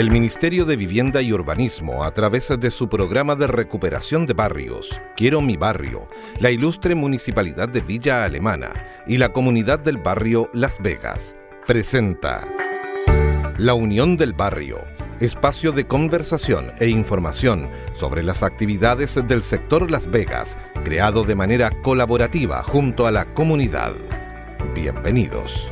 El Ministerio de Vivienda y Urbanismo, a través de su programa de recuperación de barrios, Quiero mi barrio, la ilustre Municipalidad de Villa Alemana y la comunidad del barrio Las Vegas, presenta La Unión del Barrio, espacio de conversación e información sobre las actividades del sector Las Vegas, creado de manera colaborativa junto a la comunidad. Bienvenidos.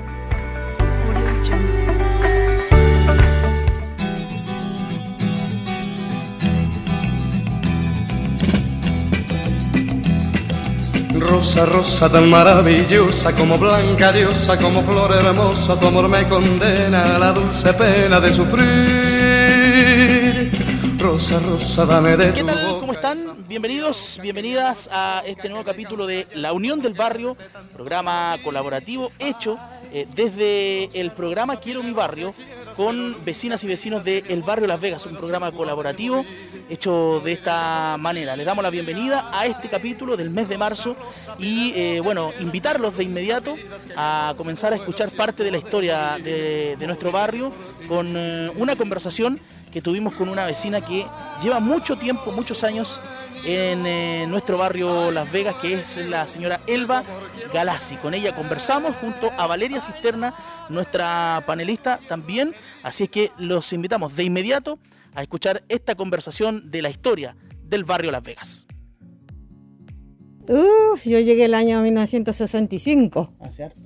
Rosa, rosa tan maravillosa, como blanca diosa, como flor hermosa, tu amor me condena a la dulce pena de sufrir. Rosa, rosa, dame de ¿Qué tal? ¿Cómo están? Bienvenidos, bienvenidas a este nuevo capítulo de La Unión del Barrio, programa colaborativo hecho eh, desde el programa Quiero mi barrio con vecinas y vecinos del barrio Las Vegas, un programa colaborativo hecho de esta manera. Les damos la bienvenida a este capítulo del mes de marzo y eh, bueno, invitarlos de inmediato a comenzar a escuchar parte de la historia de, de nuestro barrio con eh, una conversación que tuvimos con una vecina que lleva mucho tiempo, muchos años en eh, nuestro barrio Las Vegas, que es la señora Elba Galassi. Con ella conversamos junto a Valeria Cisterna, nuestra panelista también. Así es que los invitamos de inmediato a escuchar esta conversación de la historia del barrio Las Vegas. Uf, yo llegué el año 1965. ¿Ah, cierto?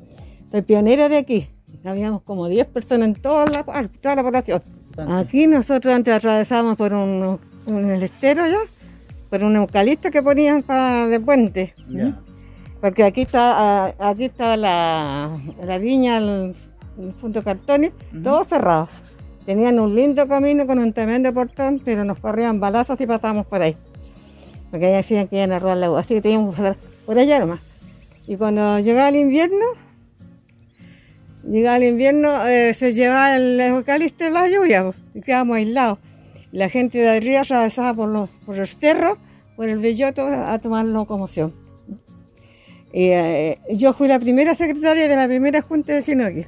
Soy pionera de aquí. Habíamos como 10 personas en toda la, toda la población. Aquí nosotros antes atravesábamos por un, un el estero ya, por un eucalipto que ponían para de puente. Porque aquí está, aquí está la, la viña, el, el de cartones, todo cerrado. Tenían un lindo camino con un tremendo portón, pero nos corrían balazos y pasábamos por ahí. Porque ahí decían que iban a robar la agua, así que teníamos que pasar por allá nomás. Y cuando llegaba el invierno, llegaba el invierno, eh, se llevaba el eucalipto de la lluvia pues, y quedábamos aislados. La gente de arriba atravesaba por los, por los cerros, por el belloto, a tomar locomoción. Eh, yo fui la primera secretaria de la primera junta de vecinos aquí.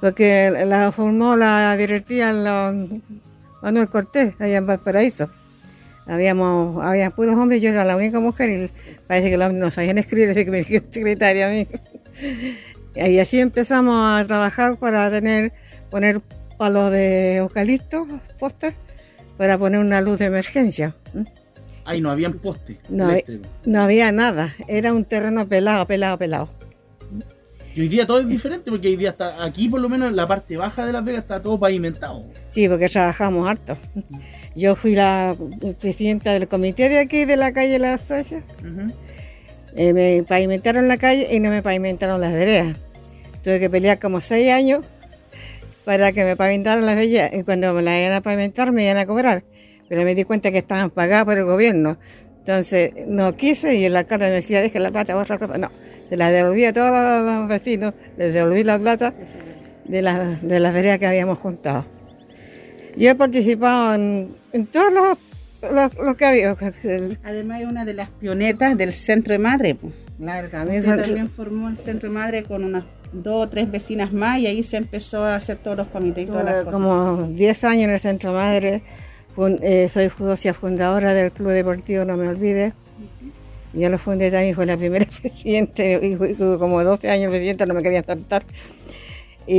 Porque la formó la directiva Manuel Cortés, allá en Valparaíso. Habíamos, había puros hombres, yo era la única mujer y parece que los hombres no sabían escribir, así que me dijeron secretaria a mí. Y así empezamos a trabajar para tener, poner palos de eucalipto, postes, para poner una luz de emergencia. Ahí no habían poste No, no había nada, era un terreno pelado, pelado, pelado. Y hoy día todo es diferente porque hoy día está aquí por lo menos en la parte baja de Las Vegas está todo pavimentado. Sí, porque trabajamos harto. Yo fui la presidenta del comité de aquí, de la calle La Suecia. Eh, me pavimentaron la calle y no me pavimentaron las veredas. Tuve que pelear como seis años para que me pavimentaran las veredas. Y cuando me las iban a pavimentar me iban a cobrar. Pero me di cuenta que estaban pagadas por el gobierno. Entonces no quise y el alcalde me decía, deje la plata, otra cosa. No, se la devolví a todos los vecinos, les devolví la plata de, las de las veredas que habíamos juntado. Yo he participado en, en todos los, los, había. Además es una de las pionetas del Centro de Madre. pues. Claro, también Usted son- también formó el Centro de Madre con unas dos o tres vecinas más y ahí se empezó a hacer todos los comités y todas las cosas. como 10 años en el Centro Madre. Fun- eh, soy socia fundadora del Club Deportivo No Me Olvide. Yo lo fundé también, fue la primera presidente y tuve como 12 años presidenta, no me querían soltar. Y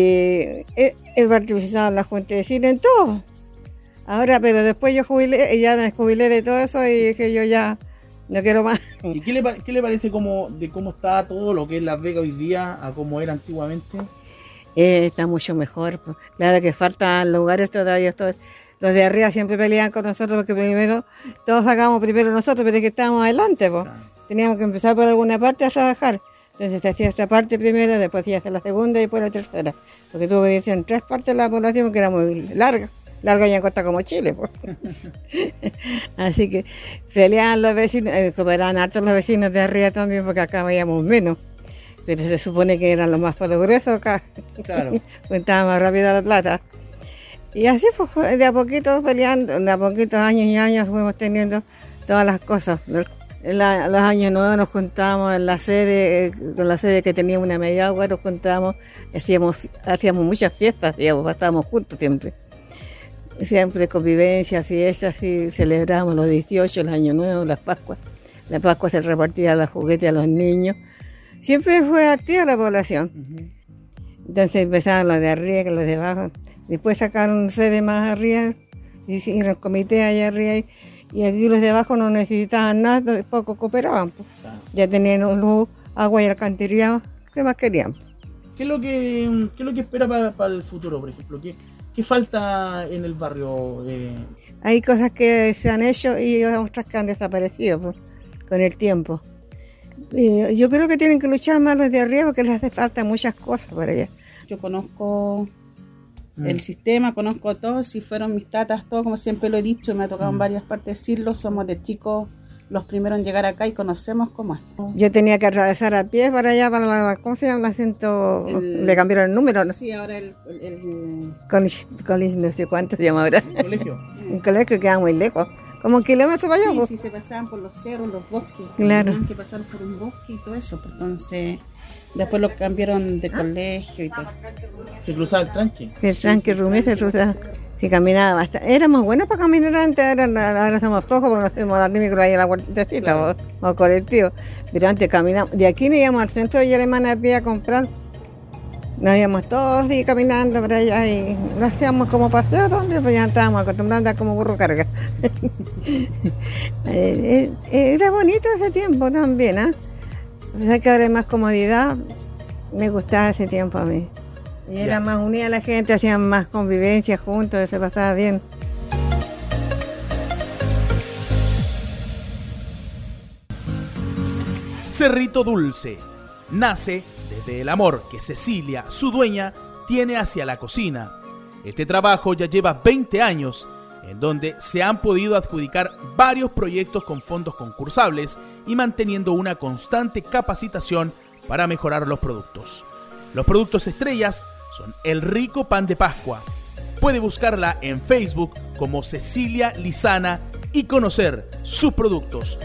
he, he participado en la Junta de Cine, en todo. Ahora, pero después yo jubilé, ya me jubilé de todo eso y dije yo ya no quiero más. ¿Y qué le, qué le parece como, de cómo está todo lo que es Las Vegas hoy día a cómo era antiguamente? Eh, está mucho mejor. Claro que faltan lugares todavía. Todos, los de arriba siempre pelean con nosotros porque primero, todos sacamos primero nosotros, pero es que estábamos adelante. pues. Teníamos que empezar por alguna parte a trabajar. Entonces se hacía esta parte primero, después se hacía la segunda y después la tercera. Porque tuvo que decir en tres partes de la población que era muy larga. Larga y en costa como Chile. pues. Así que peleaban los vecinos, eh, superaban harto los vecinos de arriba también porque acá veíamos menos. Pero se supone que eran los más progresos acá. Claro. Cuentaba más rápido la plata. Y así pues de a poquito peleando, de a poquitos años y años fuimos teniendo todas las cosas. En la- los años nuevos nos juntábamos en la sede, eh, con la sede que tenía una media agua, nos juntábamos, hacíamos, hacíamos muchas fiestas, digamos, estábamos juntos siempre. Siempre convivencia, fiestas, y celebramos los 18, el Año Nuevo, las Pascuas. La Pascua se repartía los juguetes a los niños. Siempre fue activa la población. Entonces empezaron los de arriba, los de abajo. Después sacaron sede más arriba, hicieron comité allá arriba. Y aquí los de abajo no necesitaban nada, poco cooperaban. pues. Ya tenían luz, agua y alcantarillado. ¿Qué más querían? ¿Qué es lo que, qué es lo que espera para, para el futuro, por ejemplo? ¿Qué, qué falta en el barrio? eh? Hay cosas que se han hecho y otras que han desaparecido pues, con el tiempo. Eh, yo creo que tienen que luchar más los de arriba porque les hace falta muchas cosas para allá. Yo conozco Mm. el sistema, conozco todo, si fueron mis tatas, todo, como siempre lo he dicho, me ha tocado en Mm. varias partes decirlo, somos de chicos los primeros en llegar acá y conocemos cómo es. Yo tenía que atravesar a pie para allá, para la, ¿cómo se llama? El acento, El- le cambiaron el número, ¿no? Sí, ahora el, el- el- College, college no sé cuánto se llama ahora. ¿El colegio? Un colegio que queda muy lejos, como un kilómetro para allá. sí, pues. sí, se pasaban por los cerros, los bosques, Claro. tenían que pasar por un bosque y todo eso, pues, entonces después lo cambiaron de colegio y todo. ¿Se cruzaba el tranque? Sí, el tranque rumí se cruzaba. Sí, caminaba bastante. Éramos buenos para caminar antes, ahora, ahora somos pocos porque nos a dar micro ahí en la huertecita o, o colectivo. Pero antes caminamos. De aquí nos íbamos al centro de Alemania a pie a comprar. Nos íbamos todos así caminando para allá y lo hacíamos como paseo también, pues ya estábamos acostumbrados a como burro carga. Eh, eh, Era bonito ese tiempo también, ¿ah? A pesar que ahora hay más comodidad, me gustaba ese tiempo a mí. Y era más unida la gente, hacían más convivencia juntos, se pasaba bien. Cerrito Dulce nace desde el amor que Cecilia, su dueña, tiene hacia la cocina. Este trabajo ya lleva 20 años, en donde se han podido adjudicar varios proyectos con fondos concursables y manteniendo una constante capacitación para mejorar los productos. Los productos estrellas son el rico pan de Pascua. Puede buscarla en Facebook como Cecilia Lizana y conocer sus productos.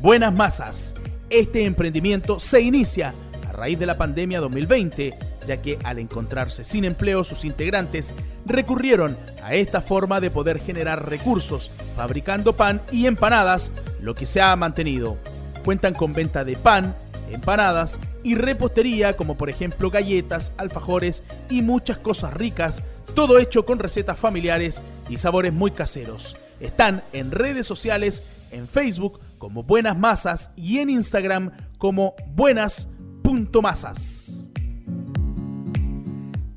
Buenas Masas. Este emprendimiento se inicia a raíz de la pandemia 2020, ya que al encontrarse sin empleo sus integrantes recurrieron a esta forma de poder generar recursos, fabricando pan y empanadas, lo que se ha mantenido. Cuentan con venta de pan, empanadas y repostería como por ejemplo galletas, alfajores y muchas cosas ricas, todo hecho con recetas familiares y sabores muy caseros. Están en redes sociales, en Facebook como Buenas Masas y en Instagram como buenas.masas.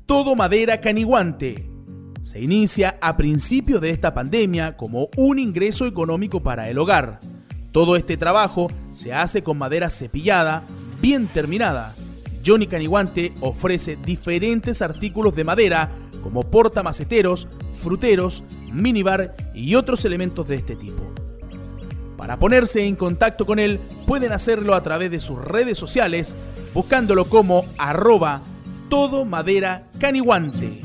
Todo Madera Caniguante. Se inicia a principio de esta pandemia como un ingreso económico para el hogar. Todo este trabajo se hace con madera cepillada, bien terminada. Johnny Caniguante ofrece diferentes artículos de madera como portamaceteros, fruteros, minibar y otros elementos de este tipo. Para ponerse en contacto con él pueden hacerlo a través de sus redes sociales buscándolo como arroba todo madera caniguante.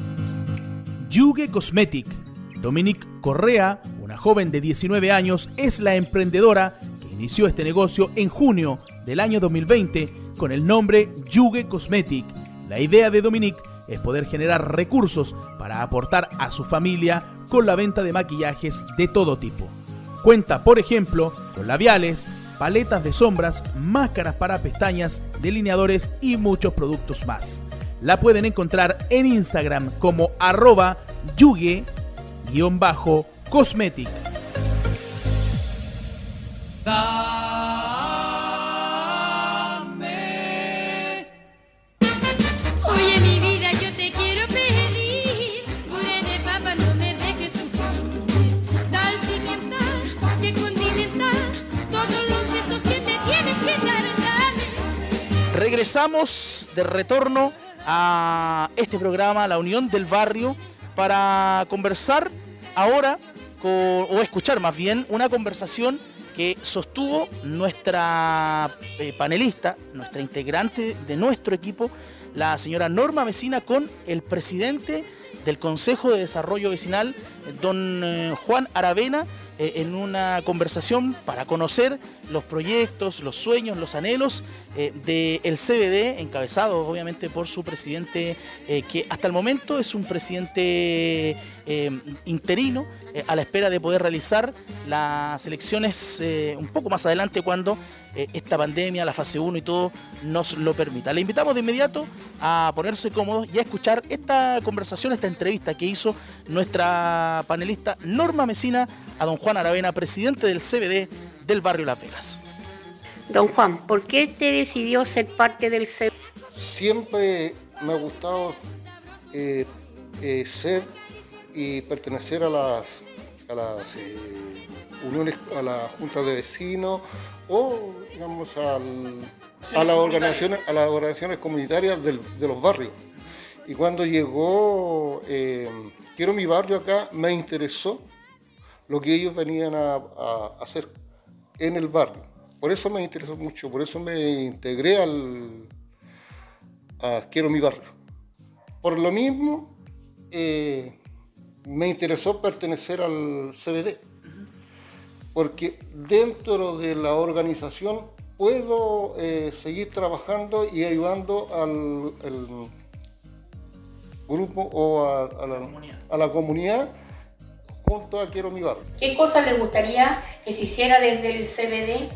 Yuge Cosmetic. Dominique Correa, una joven de 19 años, es la emprendedora que inició este negocio en junio del año 2020 con el nombre Yuge Cosmetic. La idea de Dominique es poder generar recursos para aportar a su familia con la venta de maquillajes de todo tipo. Cuenta, por ejemplo, con labiales, paletas de sombras, máscaras para pestañas, delineadores y muchos productos más. La pueden encontrar en Instagram como arroba yuge-cosmetic. Oye mi vida, yo te quiero pedir, puré de papa, no me dejes sufrir. Tal pimienta que condimentar todos los besos que me tienes que dar, dame. Regresamos de retorno a este programa, La Unión del Barrio, para conversar ahora, o escuchar más bien, una conversación que sostuvo nuestra eh, panelista, nuestra integrante de nuestro equipo, la señora Norma Vecina, con el presidente del Consejo de Desarrollo Vecinal, don eh, Juan Aravena, eh, en una conversación para conocer los proyectos, los sueños, los anhelos eh, del CBD, encabezado obviamente por su presidente, eh, que hasta el momento es un presidente interino, a la espera de poder realizar las elecciones un poco más adelante cuando esta pandemia, la fase 1 y todo nos lo permita. Le invitamos de inmediato a ponerse cómodos y a escuchar esta conversación, esta entrevista que hizo nuestra panelista Norma Mesina a don Juan Aravena, presidente del CBD del barrio Las Vegas. Don Juan, ¿por qué te decidió ser parte del CBD? Siempre me ha gustado eh, eh, ser y pertenecer a las, a las eh, uniones, a la junta de vecinos o digamos al- a, las organizaciones, a las organizaciones comunitarias del- de los barrios. Y cuando llegó eh, Quiero mi barrio acá, me interesó lo que ellos venían a, a hacer en el barrio. Por eso me interesó mucho, por eso me integré al, a Quiero mi barrio. Por lo mismo, eh, me interesó pertenecer al CBD, porque dentro de la organización puedo eh, seguir trabajando y ayudando al el grupo o a, a la, a la comunidad junto a Quiero mi barrio. ¿Qué cosas le gustaría que se hiciera desde el CBD?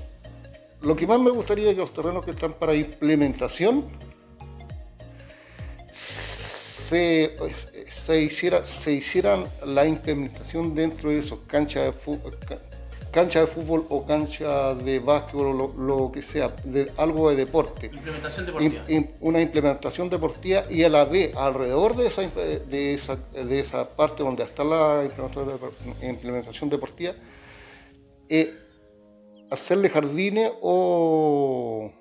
Lo que más me gustaría es que los terrenos que están para implementación se, se, hiciera, se hicieran la implementación dentro de esos, cancha de fútbol, cancha de fútbol o cancha de básquetbol o lo, lo que sea, de, algo de deporte. Implementación deportiva. Una implementación deportiva y a la vez, alrededor de esa, de esa, de esa parte donde está la implementación deportiva, eh, hacerle jardines o,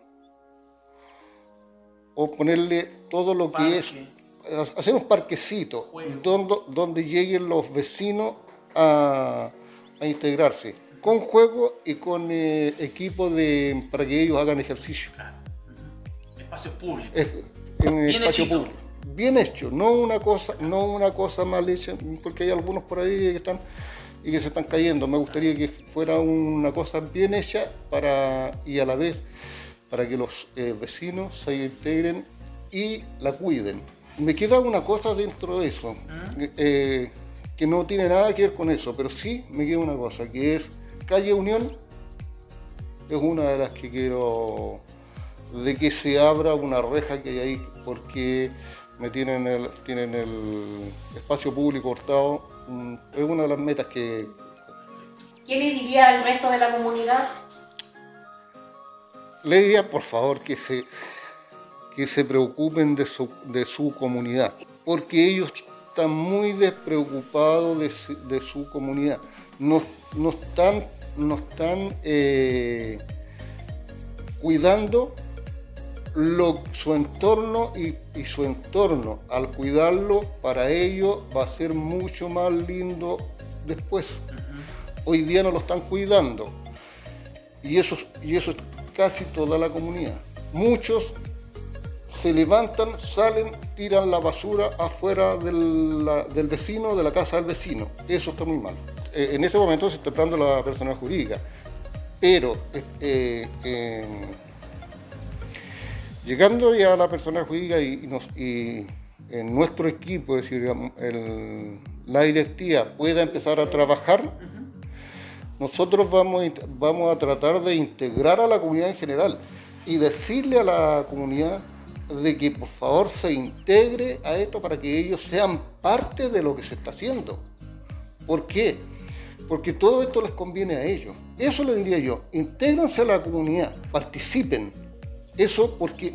o ponerle todo lo que es, hacer un parquecito donde, donde lleguen los vecinos a, a integrarse, con juego y con eh, equipo de, para que ellos hagan ejercicio. Espacios públicos. Es- en el Bien espacio hechito. público. Bien hecho, no una cosa, no una cosa mal hecha, porque hay algunos por ahí que están y que se están cayendo. Me gustaría que fuera una cosa bien hecha para y a la vez para que los eh, vecinos se integren y la cuiden. Me queda una cosa dentro de eso, eh, que no tiene nada que ver con eso, pero sí me queda una cosa, que es Calle Unión, es una de las que quiero de que se abra una reja que hay ahí porque me tienen el, tienen el espacio público cortado. Mm, Es una de las metas que ¿Qué le diría al resto de la comunidad? le diría por favor que se, que se preocupen de su, de su comunidad, porque ellos están muy despreocupados de, su- de su comunidad. No, no están, no están eh, cuidando lo- su entorno y, y su entorno. Al cuidarlo, para ellos va a ser mucho más lindo después. Hoy día no lo están cuidando. Y eso, y eso es casi toda la comunidad. Muchos se levantan, salen, tiran la basura afuera del, la- del vecino, de la casa del vecino. Eso está muy mal. Eh, en este momento se está tratando la persona jurídica, pero eh, eh, en- llegando ya a la persona jurídica y, en nuestro equipo, es decir, el- la directiva pueda empezar a trabajar, nosotros vamos, vamos a tratar de integrar a la comunidad en general y decirle a la comunidad de que por favor se integre a esto para que ellos sean parte de lo que se está haciendo. ¿Por qué? Porque todo esto les conviene a ellos. Eso le diría yo, intégrense a la comunidad, participen. Eso porque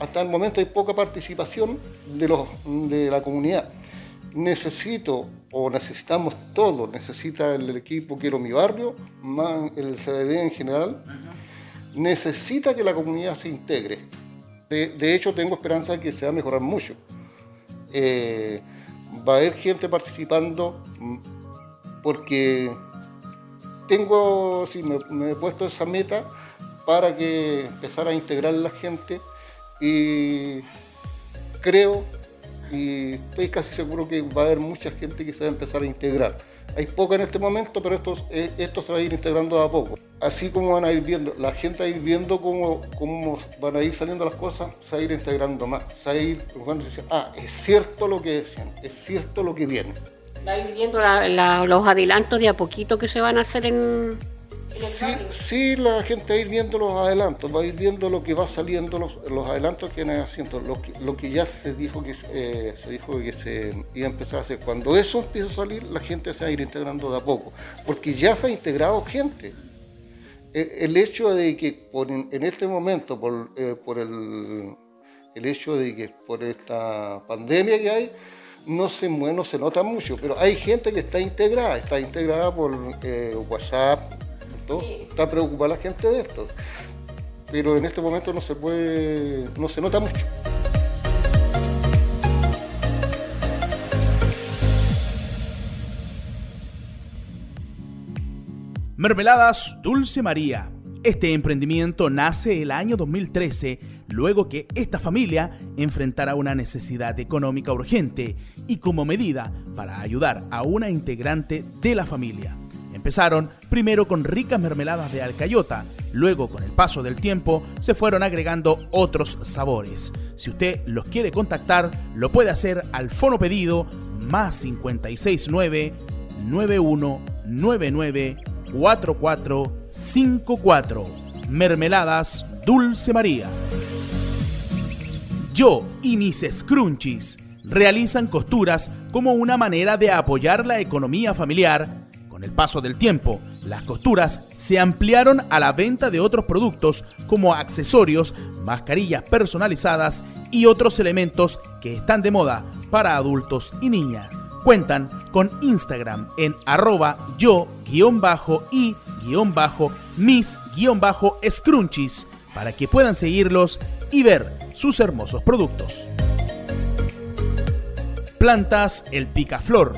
hasta el momento hay poca participación de, la comunidad. Necesito o necesitamos todos, necesita el equipo Quiero mi barrio, más el CDD en general, necesita que la comunidad se integre. De, hecho, tengo esperanza de que se va a mejorar mucho. Eh, va a haber gente participando porque tengo, sí, me, he puesto esa meta para que empezar a integrar la gente y creo y estoy casi seguro que va a haber mucha gente que se va a empezar a integrar. Hay poca en este momento, pero esto, eh, se va a ir integrando a poco. Así como van a ir viendo, la gente va a ir viendo cómo, van a ir saliendo las cosas, se va a ir integrando más. Se va a ir preocupando y decir, ah, es cierto lo que decían, es cierto lo que viene. Va a ir viendo la- la- los adelantos de a poquito que se van a hacer en, en el Sí, barrio. sí, la gente va a ir viendo los adelantos, va a ir viendo lo que va saliendo, los, los adelantos que van haciendo, lo que, lo que ya se dijo que eh, se dijo que se iba a empezar a hacer. Cuando eso empieza a salir, la gente se va a ir integrando de a poco, porque ya se ha integrado gente. Eh, El hecho de que por en en este momento, por, eh, por el, el hecho de que por esta pandemia que hay, no se mueve, no se nota mucho, pero hay gente que está integrada, está integrada por eh, WhatsApp, todo. está preocupada la gente de esto. Pero en este momento no se puede, no se nota mucho. Mermeladas Dulce María. Este emprendimiento nace el año 2013, luego que esta familia enfrentara una necesidad económica urgente y como medida para ayudar a una integrante de la familia. Empezaron primero con ricas mermeladas de alcayota, luego con el paso del tiempo se fueron agregando otros sabores. Si usted los quiere contactar, lo puede hacer al fono pedido más 569 9199 4454. Mermeladas Dulce María. Yo y mis scrunchies realizan costuras como una manera de apoyar la economía familiar. Con el paso del tiempo, las costuras se ampliaron a la venta de otros productos como accesorios, mascarillas personalizadas y otros elementos que están de moda para adultos y niñas. Cuentan con Instagram en arroba yo-y-mis-scrunchies para que puedan seguirlos y ver sus hermosos productos. Plantas El Picaflor.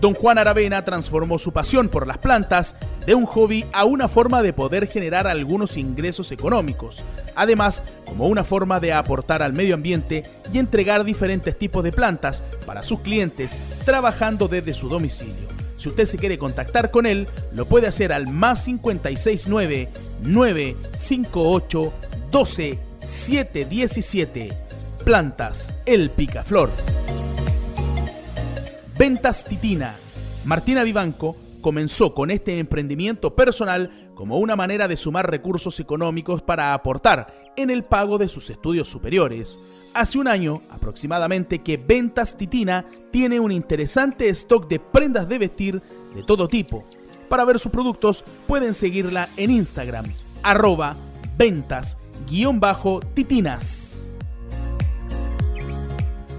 Don Juan Aravena transformó su pasión por las plantas de un hobby a una forma de poder generar algunos ingresos económicos, además como una forma de aportar al medio ambiente y entregar diferentes tipos de plantas para sus clientes trabajando desde su domicilio. Si usted se quiere contactar con él, lo puede hacer al más 569 958 12 717. Plantas El Picaflor. Ventas Titina. Martina Vivanco comenzó con este emprendimiento personal como una manera de sumar recursos económicos para aportar en el pago de sus estudios superiores. Hace un año aproximadamente que Ventas Titina tiene un interesante stock de prendas de vestir de todo tipo. Para ver sus productos pueden seguirla en Instagram, arroba ventas-titinas.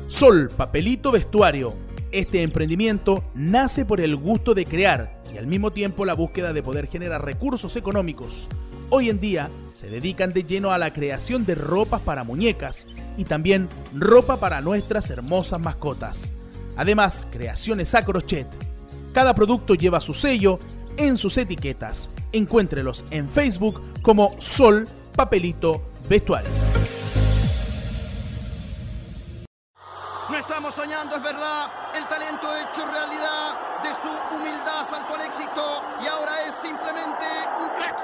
Sol Papelito Vestuario. Este emprendimiento nace por el gusto de crear y al mismo tiempo la búsqueda de poder generar recursos económicos. Hoy en día se dedican de lleno a la creación de ropas para muñecas y también ropa para nuestras hermosas mascotas. Además, creaciones a crochet. Cada producto lleva su sello en sus etiquetas. Encuéntrelos en Facebook como Sol Papelito Vestuario. No estamos soñando, es verdad. El talento hecho realidad. De su humildad saltó al éxito y ahora es simplemente un crack.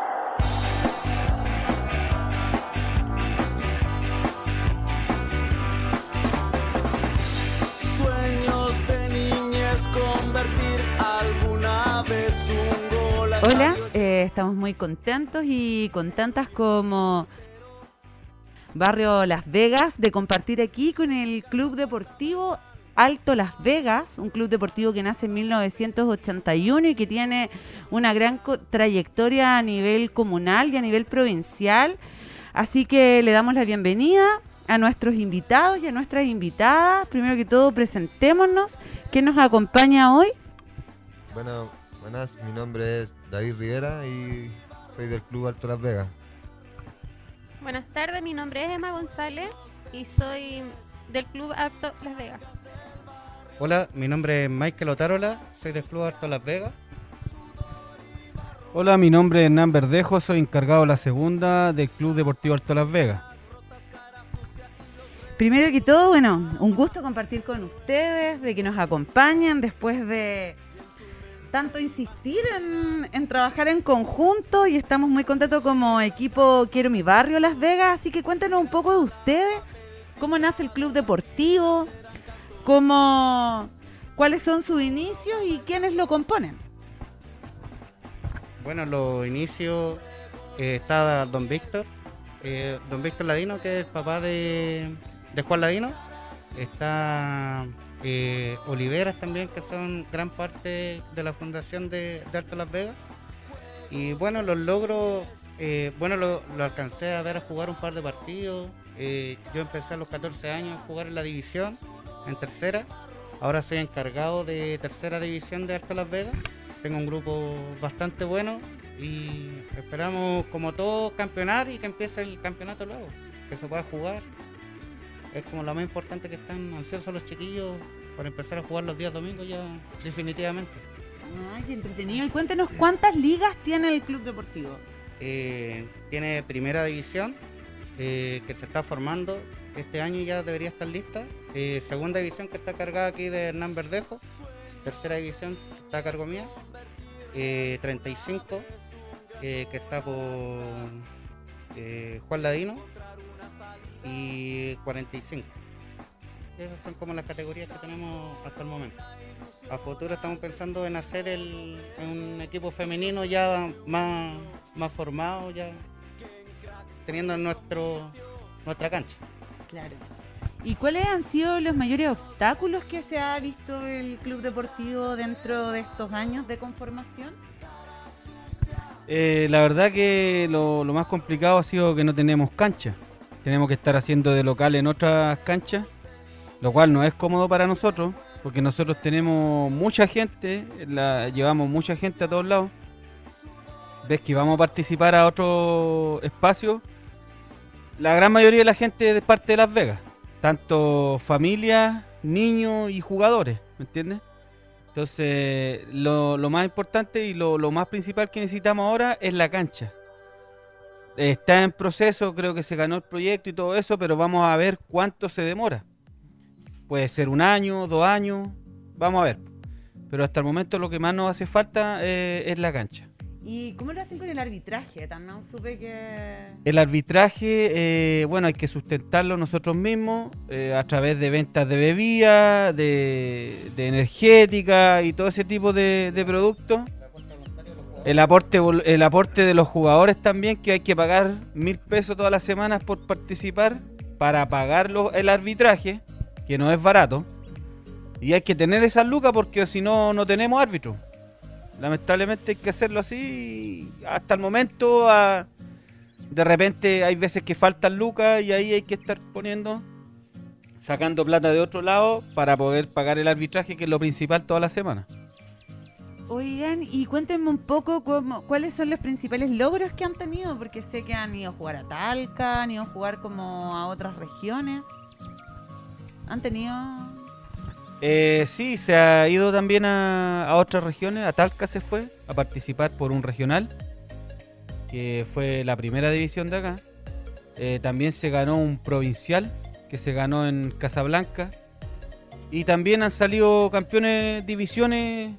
Sueños de niñez convertir alguna vez un gol. a Hola, eh, estamos muy contentos y contentas como Barrio Las Vegas de compartir aquí con el Club Deportivo Alto Las Vegas, un club deportivo que nace en 1981 y que tiene una gran trayectoria a nivel comunal y a nivel provincial. Así que le damos la bienvenida a nuestros invitados y a nuestras invitadas. Primero que todo, presentémonos. ¿Quién nos acompaña hoy? Bueno, buenas, mi nombre es David Rivera y soy del Club Alto Las Vegas. Buenas tardes, mi nombre es Emma González y soy del Club Alto Las Vegas. Hola, mi nombre es Michael Otárola, soy del Club Alto Las Vegas. Hola, mi nombre es Hernán Verdejo, soy encargado de la segunda del Club Deportivo Alto Las Vegas. Primero que todo, bueno, un gusto compartir con ustedes, de que nos acompañen después de tanto insistir en, en trabajar en conjunto y estamos muy contentos como equipo Quiero mi barrio Las Vegas, así que cuéntenos un poco de ustedes, cómo nace el club deportivo, cómo, cuáles son sus inicios y quiénes lo componen. Bueno, los inicios eh, está Don Víctor, eh, Don Víctor Ladino, que es el papá de, de Juan Ladino. Está eh, Oliveras también, que son gran parte de la fundación de, de Alto Las Vegas. Y bueno, los logros, eh, bueno, lo, alcancé a ver a jugar un par de partidos. Eh, yo empecé a los 14 años a jugar en la división, en tercera. Ahora soy encargado de tercera división de Alto Las Vegas. Tengo un grupo bastante bueno y esperamos, como todo, campeonar y que empiece el campeonato luego, que se pueda jugar. Es como lo más importante que están ansiosos los chiquillos por empezar a jugar los días domingos ya definitivamente. Ay, qué entretenido. Y cuéntenos cuántas ligas tiene el club deportivo. Eh, tiene primera división eh, que se está formando. Este año ya debería estar lista. Eh, segunda división que está cargada aquí de Hernán Verdejo. Tercera división que está a cargo mía. Eh, 35 eh, que está por Juan Ladino. Y 45. Esas son como las categorías que tenemos hasta el momento. A futuro estamos pensando en hacer el, un equipo femenino ya más, más formado, ya teniendo nuestro, nuestra cancha. Claro. ¿Y cuáles han sido los mayores obstáculos que se ha visto el club deportivo dentro de estos años de conformación? Eh, la verdad que lo, lo más complicado ha sido que no tenemos cancha. Tenemos que estar haciendo de local en otras canchas, lo cual no es cómodo para nosotros, porque nosotros tenemos mucha gente, llevamos mucha gente a todos lados. Ves que vamos a participar a otro espacio. La gran mayoría de la gente es de parte de Las Vegas, tanto familias, niños y jugadores, ¿me entiendes? Entonces, lo, más importante y lo más principal que necesitamos ahora es la cancha. Está en proceso, creo que se ganó el proyecto y todo eso, pero vamos a ver cuánto se demora. Puede ser un año, dos años, vamos a ver. Pero hasta el momento lo que más nos hace falta eh, es la cancha. ¿Y cómo lo hacen con el arbitraje? También supe que... El arbitraje, eh, bueno, hay que sustentarlo nosotros mismos eh, a través de ventas de bebidas, de, de energética y todo ese tipo de, de productos. El aporte, el aporte de los jugadores también, que hay que pagar mil pesos todas las semanas por participar para pagar el arbitraje, que no es barato. Y hay que tener esas lucas porque si no, no tenemos árbitro. Lamentablemente hay que hacerlo así. Hasta el momento, de repente hay veces que faltan lucas y ahí hay que estar poniendo, sacando plata de otro lado para poder pagar el arbitraje, que es lo principal toda la semana. Oigan, y cuéntenme un poco cómo, cuáles son los principales logros que han tenido, porque sé que han ido a jugar a Talca, han ido a jugar como a otras regiones. ¿Han tenido...? Eh, sí, se ha ido también a, otras regiones. A Talca se fue a participar por un regional, que fue la primera división de acá. Eh, también se ganó un provincial, que se ganó en Casablanca. Y también han salido campeones divisiones.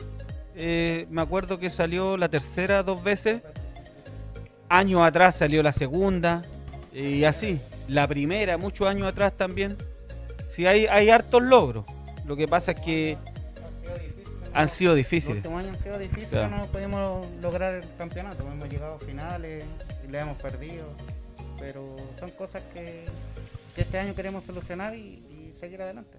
Eh, me acuerdo que salió la tercera dos veces. Años atrás salió la segunda. Y así. La primera, muchos años atrás también. Sí, hay, hay hartos logros. Lo que pasa es que han sido Los difíciles. últimos años han sido difíciles, Claro. no pudimos lograr el campeonato. Hemos llegado a finales y le hemos perdido. Pero son cosas que, que este año queremos solucionar y, y seguir adelante.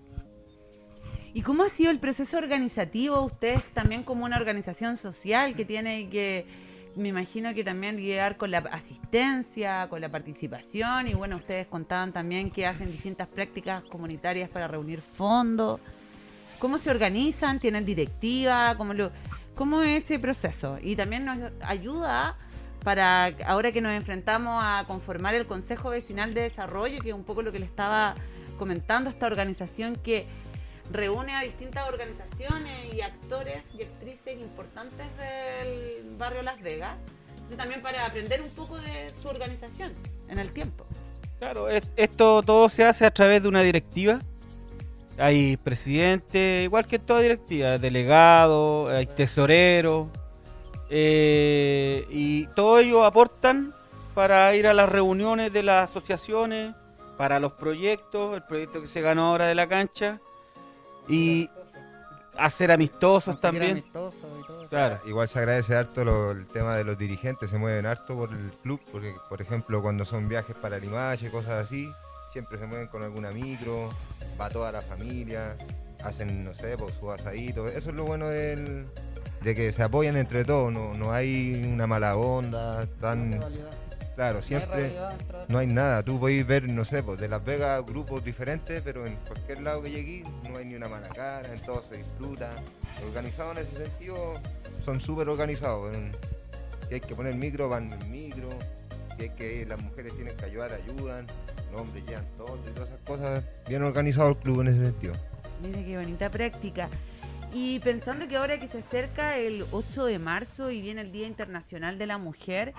¿Y cómo ha sido el proceso organizativo? Ustedes también como una organización social que tiene que, me imagino que también llegar con la asistencia, con la participación y bueno, ustedes contaban también que hacen distintas prácticas comunitarias para reunir fondos. ¿Cómo se organizan? ¿Tienen directiva? ¿Cómo, lo, ¿Cómo es ese proceso? Y también nos ayuda para ahora que nos enfrentamos a conformar el Consejo Vecinal de Desarrollo, que es un poco lo que le estaba comentando, esta organización que reúne a distintas organizaciones y actores y actrices importantes del barrio Las Vegas. Entonces, también para aprender un poco de su organización en el tiempo. Claro, es- esto todo se hace a través de una directiva Hay presidente, igual que toda directiva, delegado, hay tesorero, eh, y todos ellos aportan para ir a las reuniones de las asociaciones, para los proyectos, el proyecto que se ganó ahora de la cancha, y hacer amistosos también. Claro. Igual se agradece harto lo- el tema de los dirigentes, se mueven harto por el club, porque por ejemplo cuando son viajes para Limache, cosas así, siempre se mueven con alguna micro, va toda la familia, hacen, no sé, pues, su asadito. Eso es lo bueno del- de que se apoyan entre todos, no, no hay una mala onda, tan... Claro, siempre no hay nada. Tú podéis ver, no sé, pues de Las Vegas grupos diferentes, pero en cualquier lado que llegues no hay ni una mala cara, en todo se disfruta. Organizados en ese sentido, son súper organizados. en- Si hay que poner micro, van en micro. Si hay que las mujeres tienen que ayudar, ayudan. Los hombres llevan todo y todas esas cosas. Bien organizado el club en ese sentido. Mira qué bonita práctica. Y pensando que ahora que se acerca el 8 de marzo y viene el Día Internacional de la Mujer,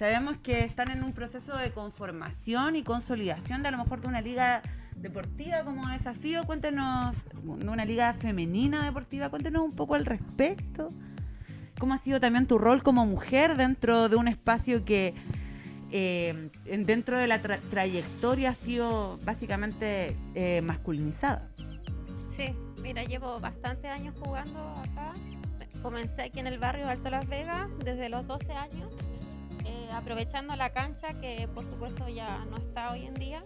sabemos que están en un proceso de conformación y consolidación de a lo mejor de una liga deportiva como desafío. Cuéntenos, una liga femenina deportiva, cuéntenos un poco al respecto. ¿Cómo ha sido también tu rol como mujer dentro de un espacio que eh, en- dentro de la tra- trayectoria ha sido básicamente eh, masculinizada? Sí, mira, llevo bastantes años jugando acá. Comencé aquí en el barrio Alto Las Vegas desde los 12 años, eh, aprovechando la cancha que por supuesto ya no está hoy en día.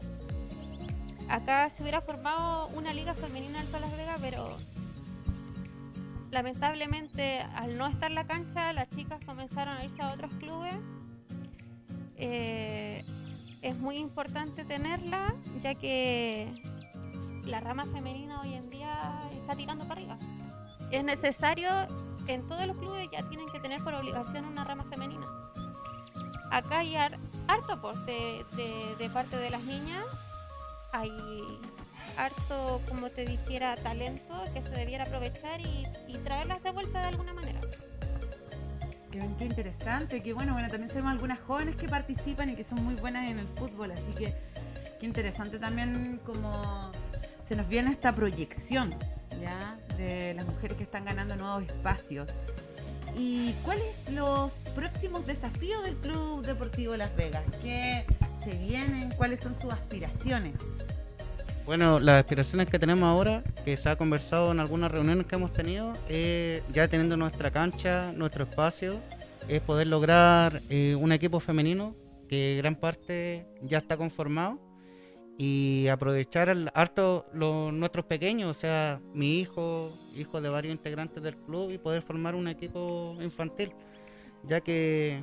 Acá se hubiera formado una liga femenina Alto Las Vegas, pero lamentablemente al no estar la cancha, las chicas comenzaron a irse a otros clubes. Eh, es muy importante tenerla, ya que la rama femenina hoy en día está tirando para arriba. Es necesario, en todos los clubes ya tienen que tener por obligación una rama femenina. Acá hay har- harto aporte de, de parte de las niñas, hay harto, como te dijera, talento que se debiera aprovechar y, y traerlas de vuelta de alguna manera. Qué, qué interesante, qué bueno, bueno, también sabemos algunas jóvenes que participan y que son muy buenas en el fútbol, así que qué interesante también como se nos viene esta proyección, ¿ya? De las mujeres que están ganando nuevos espacios. ¿Y cuáles los próximos desafíos del Club Deportivo Las Vegas? ¿Qué se vienen? ¿Cuáles son sus aspiraciones? Bueno, las aspiraciones que tenemos ahora, que se ha conversado en algunas reuniones que hemos tenido, eh, ya teniendo nuestra cancha, nuestro espacio, es poder lograr eh, un equipo femenino que gran parte ya está conformado y aprovechar el harto los nuestros pequeños, o sea, mi hijo, hijo de varios integrantes del club y poder formar un equipo infantil, ya que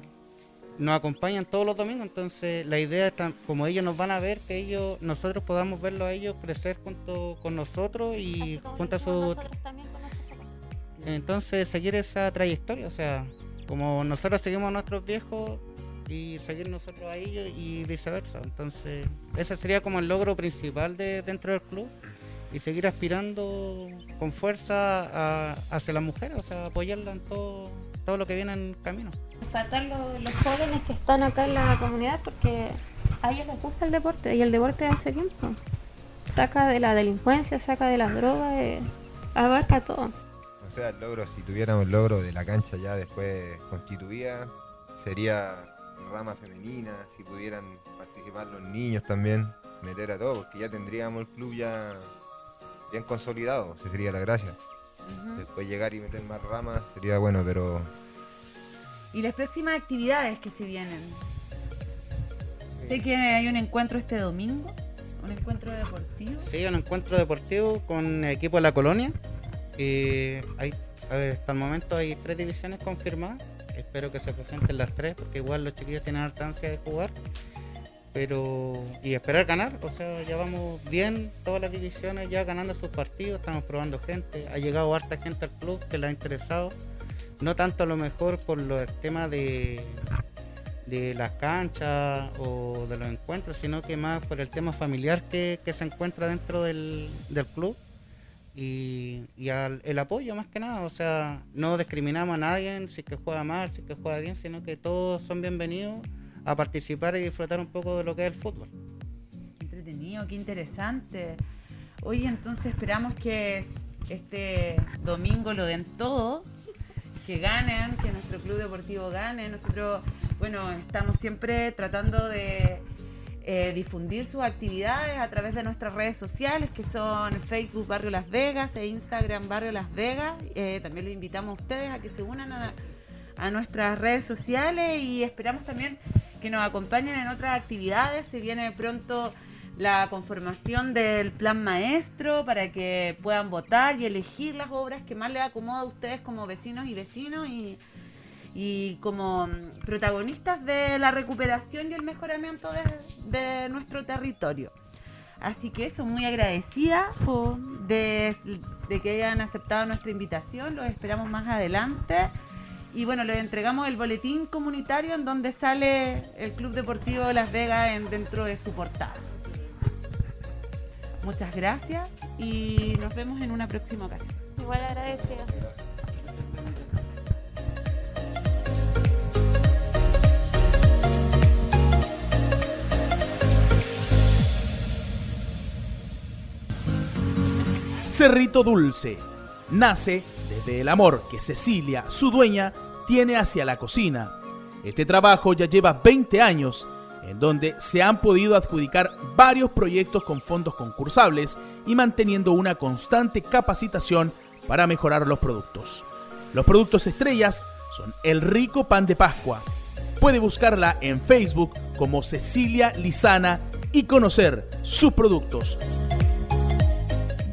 nos acompañan todos los domingos, entonces la idea es, tan- como ellos nos van a ver, que ellos nosotros podamos verlos a ellos crecer junto con nosotros y junto a su entonces seguir esa trayectoria, o sea, como nosotros seguimos a nuestros viejos y seguir nosotros a ellos y viceversa. Entonces, ese sería como el logro principal de dentro del club y seguir aspirando con fuerza a- hacia las mujeres, o sea, apoyarlas en todo, todo lo que viene en camino. Tratar los, los jóvenes que están acá en la comunidad porque a ellos les gusta el deporte y el deporte hace tiempo. Saca de la delincuencia, saca de las drogas, eh, abarca todo. O sea, el logro, si tuviéramos el logro de la cancha ya después constituida, sería rama femenina, si pudieran participar los niños también, meter a todos, porque ya tendríamos el club ya bien consolidado, esa sería la gracia. Después llegar y meter más ramas sería bueno, pero ¿Y las próximas actividades que se vienen? Sé que hay un encuentro este domingo, un encuentro deportivo. Sí, un encuentro deportivo con el equipo de la colonia. Eh, hay, hasta el momento hay tres divisiones confirmadas. Espero que se presenten las tres porque igual los chiquillos tienen harta ansia de jugar. Pero, y esperar ganar, o sea, ya vamos bien, todas las divisiones ya ganando sus partidos, estamos probando gente, ha llegado harta gente al club que le ha interesado, no tanto a lo mejor por lo- el tema de, de las canchas o de los encuentros, sino que más por el tema familiar que, que se encuentra dentro del, del club y, al- el apoyo más que nada, o sea, no discriminamos a nadie si que juega mal, si que juega bien, sino que todos son bienvenidos a participar y disfrutar un poco de lo que es el fútbol. Qué entretenido, qué interesante. Hoy entonces esperamos que es- este domingo lo den todo, que ganen, que nuestro club deportivo gane. Nosotros, bueno, estamos siempre tratando de eh, difundir sus actividades a través de nuestras redes sociales, que son Facebook Barrio Las Vegas e Instagram Barrio Las Vegas. Eh, también les invitamos a ustedes a que se unan a, a nuestras redes sociales y esperamos también que nos acompañen en otras actividades. Se viene pronto la conformación del plan maestro para que puedan votar y elegir las obras que más les acomoda a ustedes como vecinos y vecinos y como mm, protagonistas de la recuperación y el mejoramiento de, de nuestro territorio. Así que eso, muy agradecida de, de que hayan aceptado nuestra invitación, los esperamos más adelante. Y bueno, les entregamos el boletín comunitario en donde sale el Club Deportivo Las Vegas en- dentro de su portada. Muchas gracias y nos vemos en una próxima ocasión. Igual agradecida. Cerrito Dulce nace desde el amor que Cecilia, su dueña, tiene hacia la cocina. Este trabajo ya lleva 20 años, en donde se han podido adjudicar varios proyectos con fondos concursables y manteniendo una constante capacitación para mejorar los productos. Los productos estrellas son el rico pan de Pascua. Puede buscarla en Facebook como Cecilia Lizana y conocer sus productos.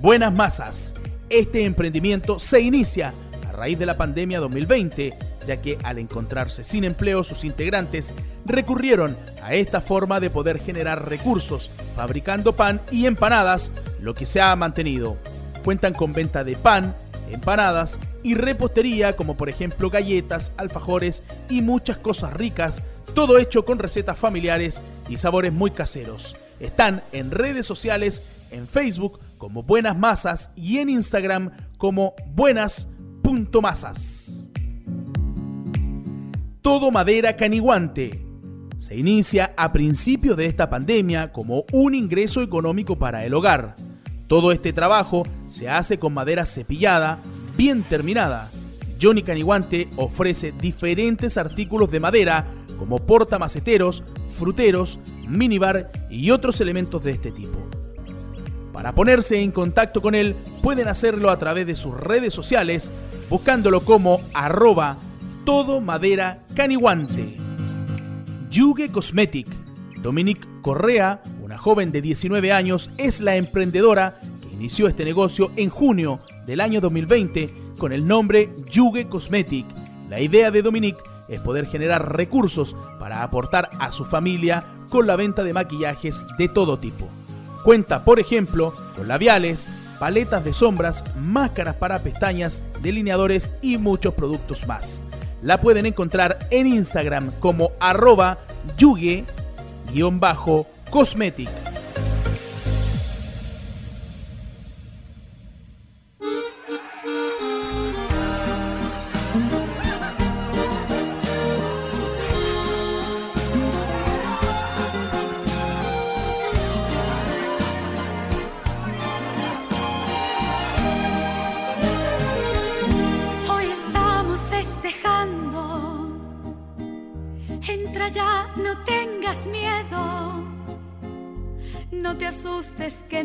Buenas Masas. Este emprendimiento se inicia a raíz de la pandemia 2020, ya que al encontrarse sin empleo sus integrantes recurrieron a esta forma de poder generar recursos, fabricando pan y empanadas, lo que se ha mantenido. Cuentan con venta de pan, empanadas y repostería como por ejemplo galletas, alfajores y muchas cosas ricas, todo hecho con recetas familiares y sabores muy caseros. Están en redes sociales, en Facebook como Buenas Masas y en Instagram como buenas.masas. Todo Madera Caniguante. Se inicia a principio de esta pandemia como un ingreso económico para el hogar. Todo este trabajo se hace con madera cepillada, bien terminada. Johnny Caniguante ofrece diferentes artículos de madera como portamaceteros, fruteros, minibar y otros elementos de este tipo. Para ponerse en contacto con él pueden hacerlo a través de sus redes sociales buscándolo como arroba todo madera caniguante. Yuge Cosmetic. Dominique Correa, una joven de 19 años, es la emprendedora que inició este negocio en junio del año 2020 con el nombre Yuge Cosmetic. La idea de Dominique es poder generar recursos para aportar a su familia con la venta de maquillajes de todo tipo. Cuenta, por ejemplo, con labiales, paletas de sombras, máscaras para pestañas, delineadores y muchos productos más. La pueden encontrar en Instagram como arroba yuge-cosmetic.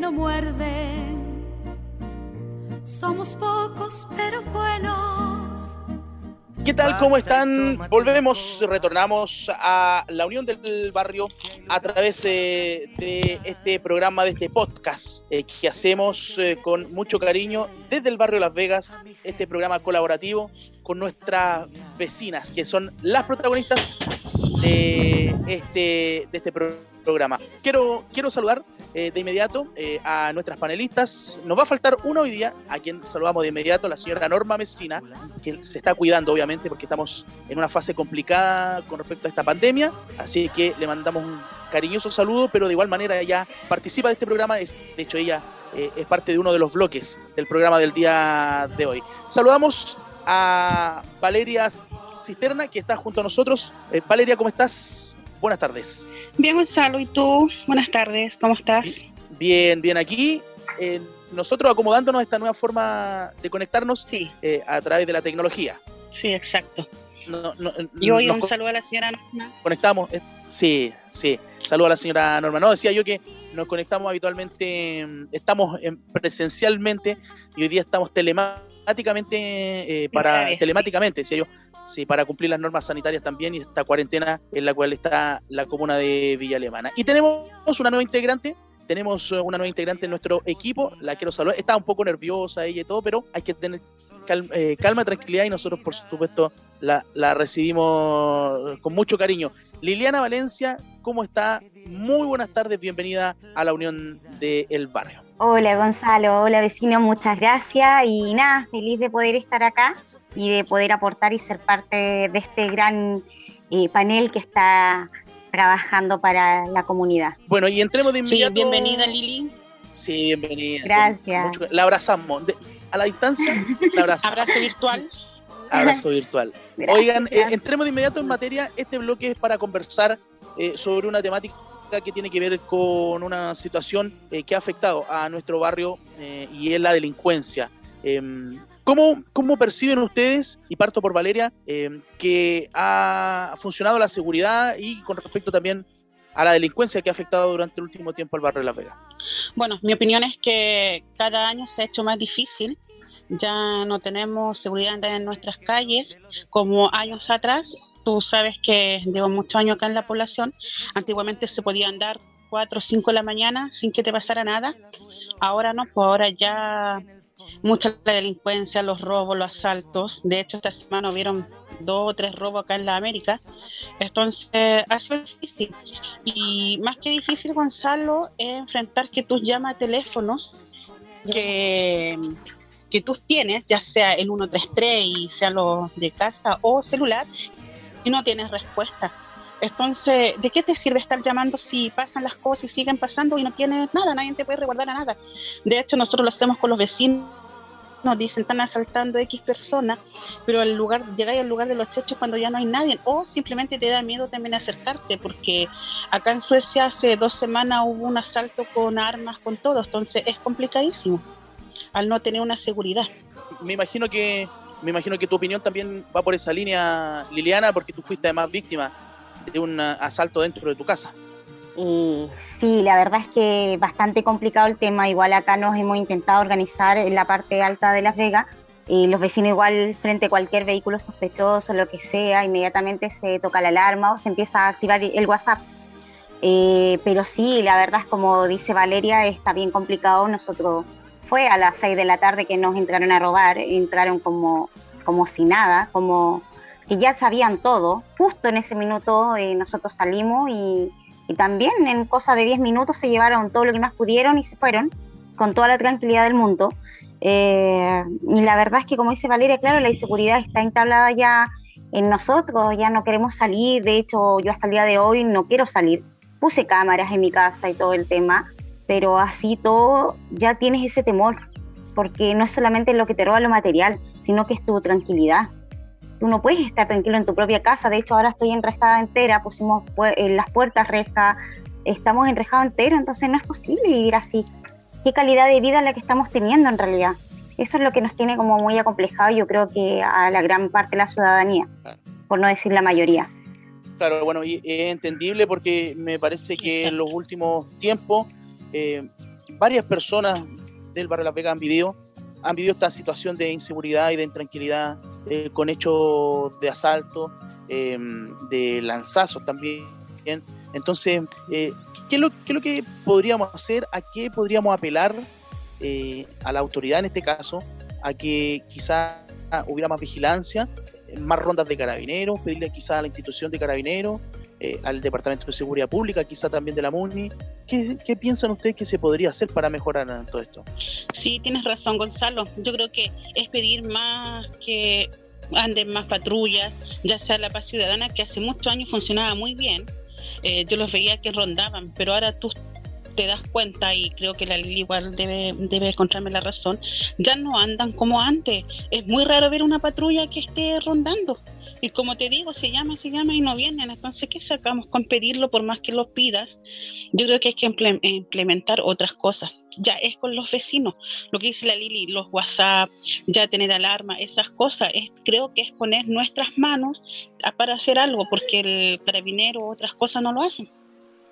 No muerden. Somos pocos pero buenos. ¿Qué tal? ¿Cómo están? Volvemos, retornamos a la Unión del Barrio a través eh, de este programa, de este podcast eh, que hacemos eh, con mucho cariño desde el barrio Las Vegas, este programa colaborativo con nuestras vecinas, que son las protagonistas de este, de este pro- programa. Quiero, quiero saludar eh, de inmediato eh, a nuestras panelistas. Nos va a faltar una hoy día, a quien saludamos de inmediato, la señora Norma Mesina, que se está cuidando obviamente porque estamos en una fase complicada con respecto a esta pandemia, así que le mandamos un cariñoso saludo, pero de igual manera ella participa de este programa, de hecho ella eh, es parte de uno de los bloques del programa del día de hoy. Saludamos a Valeria Cisterna, que está junto a nosotros. Eh, Valeria, ¿cómo estás? Buenas tardes. Bien, Gonzalo, ¿y tú? Buenas tardes, ¿cómo estás? Bien, bien aquí. eh, nosotros acomodándonos a esta nueva forma de conectarnos eh, a través de la tecnología. Sí, exacto. No, no, Y hoy nos un saludo a la señora Norma. conectamos. sí, sí. Saludo a la señora Norma. No, decía yo que nos conectamos habitualmente, mm, estamos en- presencialmente y hoy día estamos telemáticamente eh, para vez, telemáticamente, decía yo. Sí, para cumplir las normas sanitarias también y esta cuarentena en la cual está la comuna de Villa Alemana. Y tenemos una nueva integrante, tenemos eh, una nueva integrante en nuestro equipo, la quiero saludar. Está un poco nerviosa ella y todo, pero hay que tener eh, calma, tranquilidad y nosotros, por supuesto, la, la recibimos con mucho cariño. Liliana Valencia, ¿cómo está? Muy buenas tardes, bienvenida a la Unión del Barrio. Hola Gonzalo, hola vecino, muchas gracias y nada, feliz de poder estar acá y de poder aportar y ser parte de este gran eh, panel que está trabajando para la comunidad. Bueno, y entremos de Sí, inmediato. bienvenida Lili. Sí, bienvenida. Gracias. Mucho- la abrazamos. De- a la distancia, la abrazamos. Abrazo virtual. Abrazo virtual. Gracias, Oigan, eh, entremos de inmediato en materia. Este bloque es para conversar eh, sobre una temática que tiene que ver con una situación eh, que ha afectado a nuestro barrio eh, y es la delincuencia. ¿Cómo, ¿Cómo perciben ustedes, y parto por Valeria, em, que ha funcionado la seguridad y con respecto también a la delincuencia que ha afectado durante el último tiempo al barrio de La Vega? Bueno, mi opinión es que cada año se ha hecho más difícil. Ya no tenemos seguridad en nuestras calles como años atrás. Tú sabes que llevo muchos años acá en la población. Antiguamente se podía andar 4 o 5 de la mañana sin que te pasara nada. Ahora no, pues ahora ya mucha la delincuencia, los robos, los asaltos. De hecho, esta semana hubieron dos o tres robos acá en la América. Entonces, ha sido difícil. Y más que difícil, Gonzalo, es enfrentar que tú llamas a teléfonos que, que tú tienes, ya sea el 133 y sea los de casa o celular, y no tienes respuesta. Entonces, ¿de qué te sirve estar llamando si pasan las cosas y siguen pasando y no tienes nada? Nadie te puede resguardar a nada. De hecho, nosotros lo hacemos con los vecinos. Nos dicen, están asaltando X personas, pero al lugar, llegáis al lugar de los hechos cuando ya no hay nadie. O simplemente te da miedo también acercarte, porque acá en Suecia hace dos semanas hubo un asalto con armas, con todo. Entonces es complicadísimo al no tener una seguridad. me imagino que me imagino que tu opinión también va por esa línea, Liliana, porque tú fuiste además víctima de un asalto dentro de tu casa. Y sí, la verdad es que bastante complicado el tema. Igual acá nos hemos intentado organizar en la parte alta de Las Vegas. Y los vecinos igual frente a cualquier vehículo sospechoso, lo que sea, inmediatamente se toca la alarma o se empieza a activar el WhatsApp. Eh, pero sí, la verdad es como dice Valeria, está bien complicado. Nosotros fue a las 6 de la tarde que nos entraron a robar, entraron como, como si nada, como que ya sabían todo. Justo en ese minuto eh, nosotros salimos y, y también en cosa de 10 minutos se llevaron todo lo que más pudieron y se fueron con toda la tranquilidad del mundo. Eh, y la verdad es que, como dice Valeria, claro, la inseguridad está entablada ya en nosotros, ya no queremos salir, de hecho yo hasta el día de hoy no quiero salir. Puse cámaras en mi casa y todo el tema, pero así todo ya tienes ese temor, porque no es solamente lo que te roba lo material, sino que es tu tranquilidad. Tú no puedes estar tranquilo en tu propia casa, de hecho ahora estoy enrejada entera, pusimos pu- eh, las puertas rejas, estamos enrejados entero, entonces no es posible vivir así. ¿Qué calidad de vida es la que estamos teniendo en realidad? Eso es lo que nos tiene como muy acomplejado, yo creo que a la gran parte de la ciudadanía, por no decir la mayoría. Claro, bueno, y es entendible porque me parece que en los últimos tiempos eh, varias personas del barrio de Las Vegas han vivido, han vivido esta situación de inseguridad y de intranquilidad eh, con hechos de asalto, eh, de lanzazos también. Entonces, eh, ¿qué, es lo, ¿qué es lo que podríamos hacer? ¿A qué podríamos apelar eh, a la autoridad en este caso? A que quizá hubiera más vigilancia, más rondas de carabineros, pedirle quizá a la institución de carabineros, eh, al Departamento de Seguridad Pública, quizá también de la MUNI. ¿Qué, piensan ustedes que se podría hacer para mejorar todo esto? Sí, tienes razón, Gonzalo. Yo creo que es pedir más que anden más patrullas, ya sea la paz ciudadana, que hace muchos años funcionaba muy bien. Eh, yo los veía que rondaban, pero ahora tú te das cuenta y creo que la Lili igual debe, debe encontrarme la razón, ya no andan como antes. Es muy raro ver una patrulla que esté rondando. Y como te digo, se llama, se llama y no vienen. Entonces, ¿qué sacamos con pedirlo por más que lo pidas? Yo creo que hay que imple- implementar otras cosas. Ya es con los vecinos. Lo que dice la Lili, los WhatsApp, ya tener alarma, esas cosas. Es, creo que es poner nuestras manos a- para hacer algo, porque el carabinero o otras cosas no lo hacen.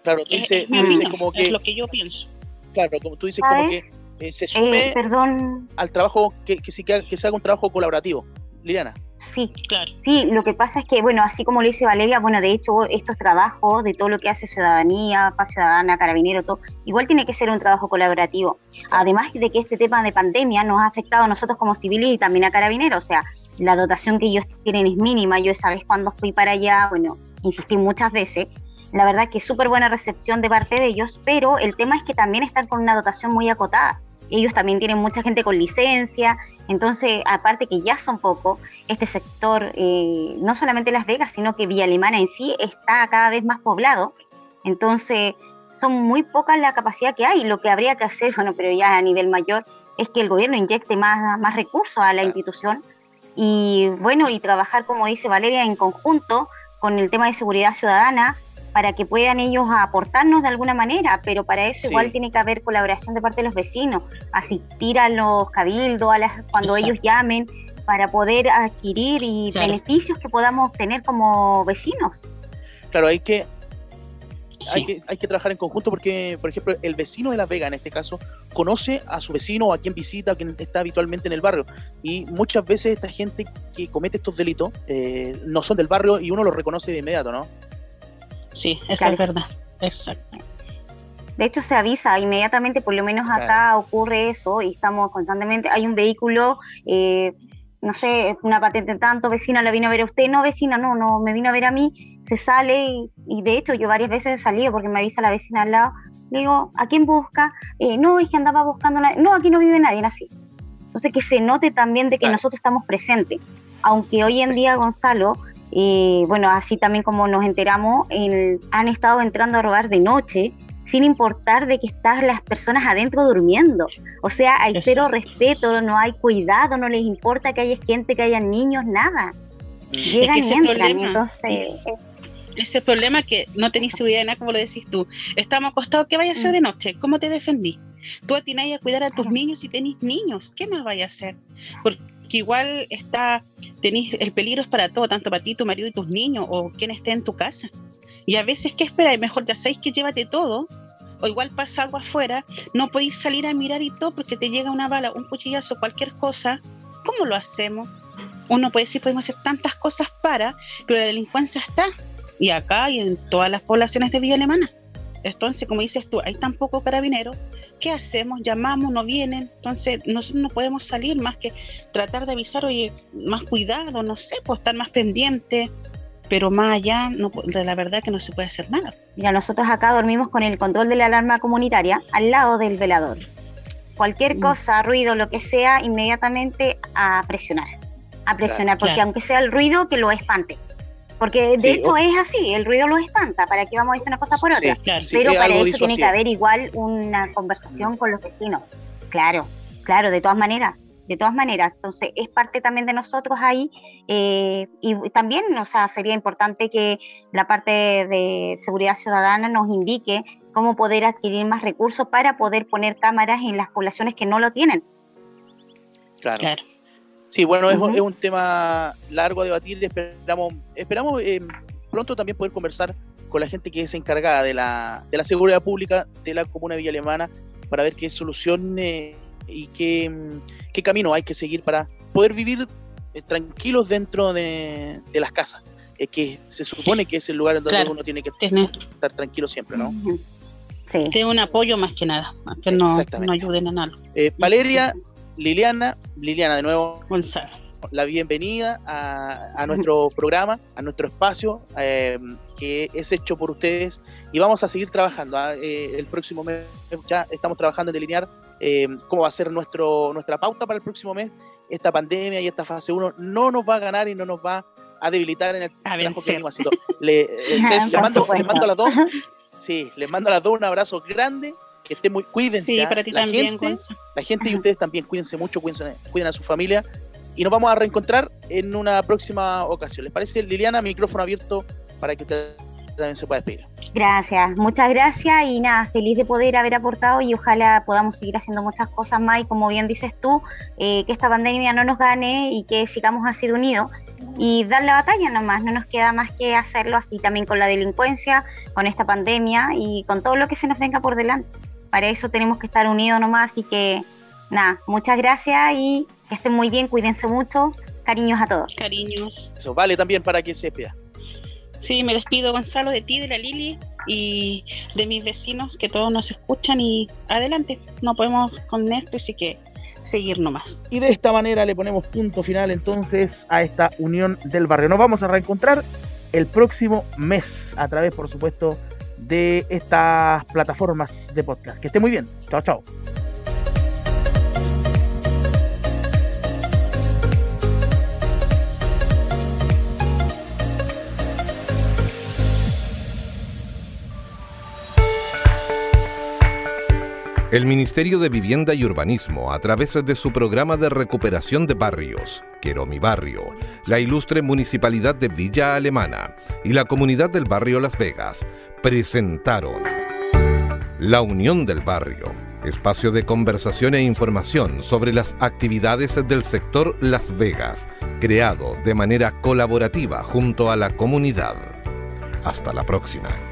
Claro, tú Es- dices, es tú como es que, lo que yo pienso. claro, como tú dices como que eh, se sume Eh, perdón, al trabajo, que, que, se, que se haga un trabajo colaborativo. Liliana. Sí, claro. Sí, lo que pasa es que, bueno, así como lo dice Valeria, bueno, de hecho, estos trabajos de todo lo que hace Ciudadanía, Paz Ciudadana, Carabinero, todo, igual tiene que ser un trabajo colaborativo. Además de que este tema de pandemia nos ha afectado a nosotros como civiles y también a Carabineros, o sea, la dotación que ellos tienen es mínima. Yo esa vez cuando fui para allá, bueno, insistí muchas veces. La verdad que súper buena recepción de parte de ellos, pero el tema es que también están con una dotación muy acotada. Ellos también tienen mucha gente con licencia, entonces, aparte que ya son pocos, este sector, eh, no solamente Las Vegas, sino que Villa Alemana en sí está cada vez más poblado. Entonces, son muy pocas la capacidad que hay. Lo que habría que hacer, bueno, pero ya a nivel mayor, es que el gobierno inyecte más, más recursos a la institución y, bueno, y trabajar, como dice Valeria, en conjunto con el tema de seguridad ciudadana para que puedan ellos aportarnos de alguna manera, pero para eso Sí. igual tiene que haber colaboración de parte de los vecinos, asistir a los cabildos, a las, cuando Exacto. ellos llamen, para poder adquirir y Claro. beneficios que podamos obtener como vecinos. Claro, hay que, hay que hay que trabajar en conjunto porque, por ejemplo, el vecino de Las Vegas, en este caso, conoce a su vecino o a quien visita, a quien está habitualmente en el barrio. Y muchas veces esta gente que comete estos delitos eh, no son del barrio y uno los reconoce de inmediato, ¿no? Sí, eso Claro. es verdad. Exacto. De hecho, se avisa inmediatamente, por lo menos acá ocurre eso y estamos constantemente, hay un vehículo, eh, no sé, una patente tanto, vecina la vino a ver a usted, no vecina, no, no, me vino a ver a mí, se sale y, y de hecho yo varias veces he salido porque me avisa la vecina al lado, le digo, ¿a quién busca? Eh, no, es que andaba buscando, a nadie. no, aquí no vive nadie, así. Entonces que se note también de que Claro. nosotros estamos presentes, aunque hoy en día, Gonzalo, eh, bueno, así también como nos enteramos, el- han estado entrando a robar de noche sin importar de que están las personas adentro durmiendo. O sea, hay Eso. cero respeto, no hay cuidado, no les importa que haya gente, que haya niños, nada. Llegan Es que y entran, problema, entonces... eh, Ese problema que no tenéis seguridad de nada, como lo decís tú. Estamos acostados, ¿qué vaya a Mm. hacer de noche? ¿Cómo te defendí? Tú atináis a cuidar a tus niños si tenéis niños. ¿Qué más vaya a hacer? Porque igual está, tenéis, el peligro es para todo, tanto para ti, tu marido y tus niños, o quien esté en tu casa. Y a veces, ¿qué esperáis? Mejor ya sabéis que llévate todo, o igual pasa algo afuera, no podéis salir a mirar y todo porque te llega una bala, un cuchillazo, cualquier cosa. ¿Cómo lo hacemos? Uno puede decir, podemos hacer tantas cosas para, pero la delincuencia está. Y acá y en todas las poblaciones de Villa Alemana. Entonces, como dices tú, hay tan poco carabineros, ¿qué hacemos? Llamamos, no vienen. Entonces, nosotros no podemos salir más que tratar de avisar, oye, más cuidado, no sé, pues estar más pendiente. Pero más allá, no, la verdad que no se puede hacer nada. Mira, nosotros acá dormimos con el control de la alarma comunitaria al lado del velador. Cualquier Mm. cosa, ruido, lo que sea, inmediatamente a presionar. A presionar, porque claro. aunque sea el ruido, que lo espante. Porque de Sí, hecho o- es así, el ruido lo espanta. ¿Para qué vamos a decir una cosa por Sí, otra? Claro. sí, Pero para eso tiene que haber igual una conversación con los vecinos. Claro, claro, de todas maneras, de todas maneras. Entonces, es parte también de nosotros ahí. eh, y también, o sea, sería importante que la parte de seguridad ciudadana nos indique cómo poder adquirir más recursos para poder poner cámaras en las poblaciones que no lo tienen. Claro. Claro. Sí, bueno, es, Ujú. es un tema largo a debatir. Esperamos, esperamos eh, pronto también poder conversar con la gente que es encargada de la, de la seguridad pública de la comuna de Villa Alemana para ver qué solución eh, y qué, mm, qué camino hay que seguir para poder vivir eh, tranquilos dentro de, de las casas. Es que se supone que es el lugar en donde Claro. uno tiene que Tener, estar tranquilo siempre, ¿no? Ujú. Sí. un apoyo más que nada, que no, no ayuden a nada. Eh, Valeria, Liliana, Liliana de nuevo, Gonzalo. la bienvenida a, a nuestro programa, a nuestro espacio eh, que es hecho por ustedes y vamos a seguir trabajando. ¿ah? Eh, el próximo mes ya estamos trabajando en delinear eh, cómo va a ser nuestro, nuestra pauta para el próximo mes. Esta pandemia y esta fase 1 no nos va a ganar y no nos va a debilitar en el A trabajo que venimos haciendo. Le, eh, Por le mando, les mando a las dos, sí, les mando a las dos un abrazo grande, que estén muy, cuídense. Sí, ¿ah? para ti la también, gente, la gente y ustedes también, cuídense mucho, cuídense, cuiden a su familia y nos vamos a reencontrar en una próxima ocasión. ¿Les parece, Liliana? Micrófono abierto para que usted también se pueda despedir. Gracias, muchas gracias y nada, feliz de poder haber aportado y ojalá podamos seguir haciendo muchas cosas más y como bien dices tú, eh, que esta pandemia no nos gane y que sigamos así de unidos y dar la batalla nomás, no nos queda más que hacerlo así también con la delincuencia, con esta pandemia y con todo lo que se nos venga por delante. Para eso tenemos que estar unidos nomás, así que nada, muchas gracias y que estén muy bien, cuídense mucho, cariños a todos. Cariños. Eso vale también para que se. Sí, me despido Gonzalo de ti, de la Lili y de mis vecinos que todos nos escuchan y adelante, no podemos con esto, así que seguir nomás. Y de esta manera le ponemos punto final entonces a esta unión del barrio. Nos vamos a reencontrar el próximo mes a través, por supuesto, de estas plataformas de podcast. Que esté muy bien. Chao, chao. El Ministerio de Vivienda y Urbanismo, a través de su programa de recuperación de barrios, Quiero mi barrio, la ilustre Municipalidad de Villa Alemana y la Comunidad del Barrio Las Vegas, presentaron La Unión del Barrio, espacio de conversación e información sobre las actividades del sector Las Vegas, creado de manera colaborativa junto a la comunidad. Hasta la próxima.